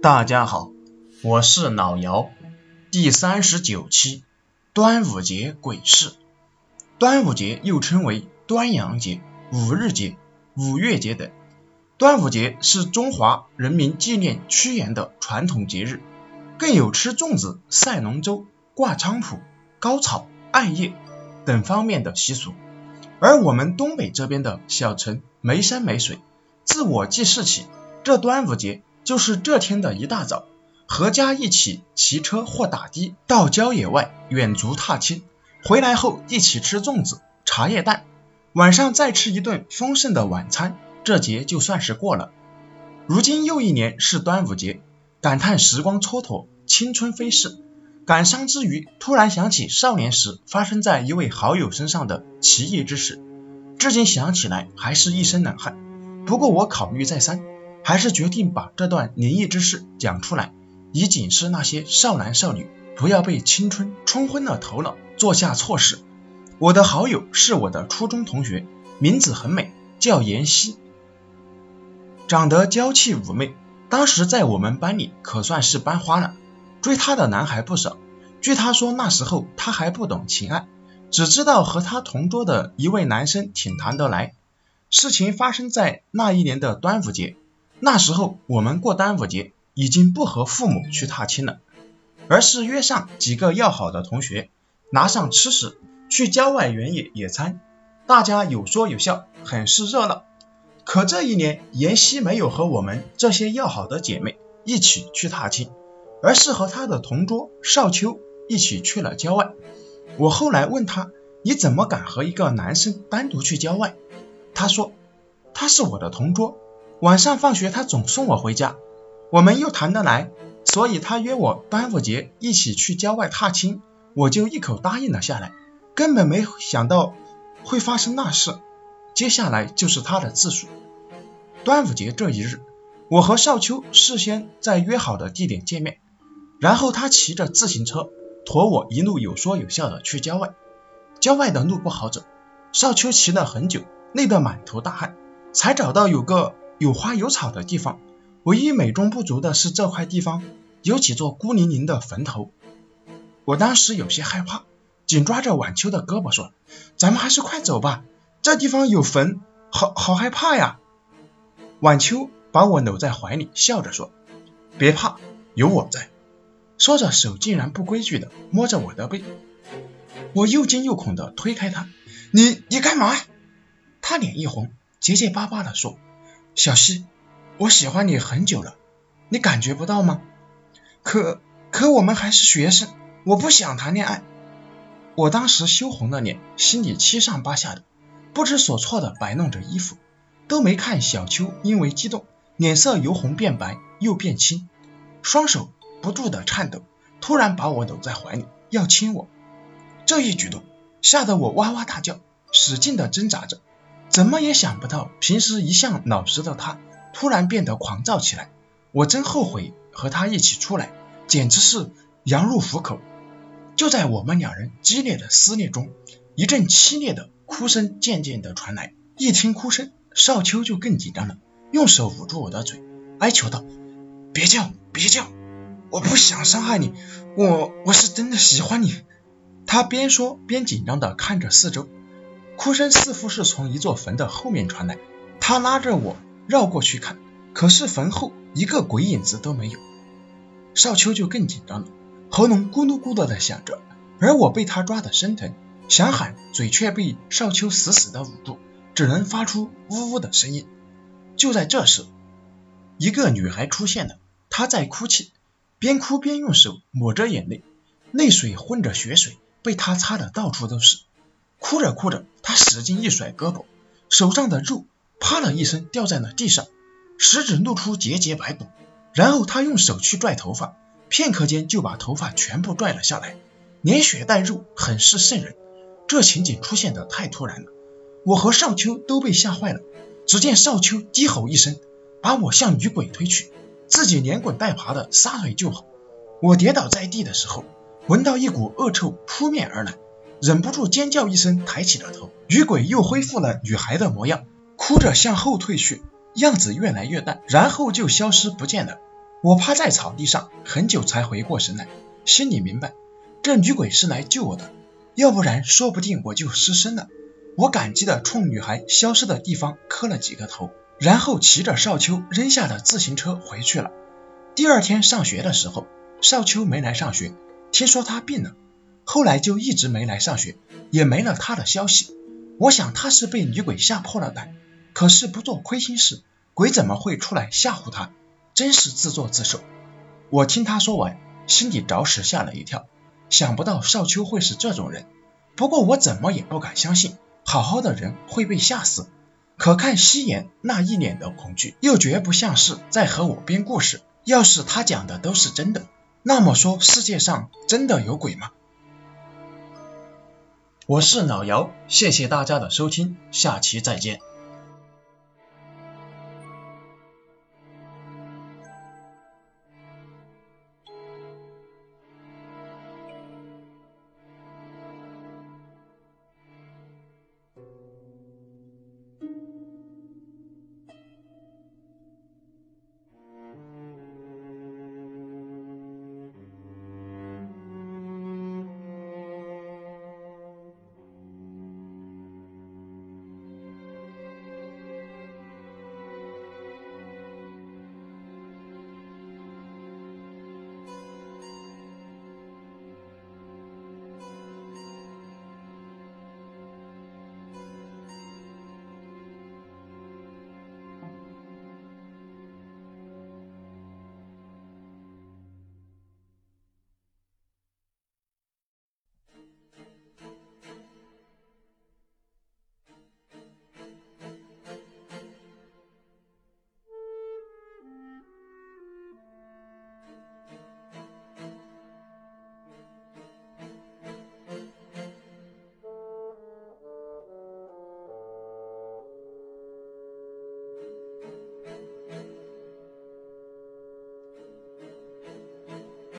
大家好，我是老姚。第三十九期，端午节鬼事。端午节又称为端阳节、五日节、五月节等。端午节是中华人民纪念屈原的传统节日，更有吃粽子、赛龙舟、挂菖蒲、高草、艾叶等方面的习俗。而我们东北这边的小城没山没水，自我记事起，这端午节。就是这天的一大早，阖家一起骑车或打的到郊野外远足踏青，回来后一起吃粽子、茶叶蛋，晚上再吃一顿丰盛的晚餐，这节就算是过了。如今又一年是端午节，感叹时光蹉跎，青春飞逝，感伤之余，突然想起少年时发生在一位好友身上的奇异之事，至今想起来还是一身冷汗。不过我考虑再三。还是决定把这段灵异之事讲出来，以警示那些少男少女，不要被青春冲昏了头脑，做下错事。我的好友是我的初中同学，名字很美，叫妍希，长得娇气妩媚，当时在我们班里可算是班花了，追她的男孩不少。据她说，那时候她还不懂情爱，只知道和她同桌的一位男生挺谈得来。事情发生在那一年的端午节。那时候我们过端午节已经不和父母去踏青了，而是约上几个要好的同学，拿上吃食去郊外原野野餐，大家有说有笑，很是热闹。可这一年，妍希没有和我们这些要好的姐妹一起去踏青，而是和她的同桌少秋一起去了郊外。我后来问她，你怎么敢和一个男生单独去郊外？她说，他是我的同桌。晚上放学，他总送我回家，我们又谈得来，所以他约我端午节一起去郊外踏青，我就一口答应了下来，根本没想到会发生那事。接下来就是他的自述。端午节这一日，我和少秋事先在约好的地点见面，然后他骑着自行车驮我一路有说有笑的去郊外。郊外的路不好走，少秋骑了很久，累得满头大汗，才找到有个。有花有草的地方，唯一美中不足的是这块地方有几座孤零零的坟头。我当时有些害怕，紧抓着晚秋的胳膊说：“咱们还是快走吧，这地方有坟，好好害怕呀。”晚秋把我搂在怀里，笑着说：“别怕，有我在。”说着手竟然不规矩的摸着我的背，我又惊又恐的推开他：“你你干嘛？”他脸一红，结结巴巴的说。小溪，我喜欢你很久了，你感觉不到吗？可可我们还是学生，我不想谈恋爱。我当时羞红了脸，心里七上八下的，不知所措的摆弄着衣服，都没看小秋因为激动，脸色由红变白又变青，双手不住的颤抖，突然把我搂在怀里要亲我。这一举动吓得我哇哇大叫，使劲的挣扎着。怎么也想不到，平时一向老实的他，突然变得狂躁起来。我真后悔和他一起出来，简直是羊入虎口。就在我们两人激烈的撕裂中，一阵凄厉的哭声渐渐的传来。一听哭声，少秋就更紧张了，用手捂住我的嘴，哀求道：“别叫，别叫，我不想伤害你，我我是真的喜欢你。”他边说边紧张的看着四周。哭声似乎是从一座坟的后面传来，他拉着我绕过去看，可是坟后一个鬼影子都没有。少秋就更紧张了，喉咙咕噜咕噜的响着，而我被他抓得生疼，想喊嘴却被少秋死死的捂住，只能发出呜呜的声音。就在这时，一个女孩出现了，她在哭泣，边哭边用手抹着眼泪，泪水混着血水，被她擦得到处都是。哭着哭着，他使劲一甩胳膊，手上的肉啪的一声掉在了地上，食指露出节节白骨。然后他用手去拽头发，片刻间就把头发全部拽了下来，连血带肉，很是瘆人。这情景出现的太突然了，我和少秋都被吓坏了。只见少秋低吼一声，把我向女鬼推去，自己连滚带爬的撒腿就跑。我跌倒在地的时候，闻到一股恶臭扑面而来。忍不住尖叫一声，抬起了头，女鬼又恢复了女孩的模样，哭着向后退去，样子越来越淡，然后就消失不见了。我趴在草地上很久才回过神来，心里明白，这女鬼是来救我的，要不然说不定我就失身了。我感激的冲女孩消失的地方磕了几个头，然后骑着少秋扔下的自行车回去了。第二天上学的时候，少秋没来上学，听说他病了，后来就一直没来上学，也没了他的消息。我想他是被女鬼吓破了胆，可是不做亏心事，鬼怎么会出来吓唬他？真是自作自受。我听他说完，心里着实吓了一跳，想不到少秋会是这种人。不过我怎么也不敢相信，好好的人会被吓死。可看夕颜那一脸的恐惧，又绝不像是在和我编故事。要是他讲的都是真的，那么说世界上真的有鬼吗？我是老姚，谢谢大家的收听，下期再见。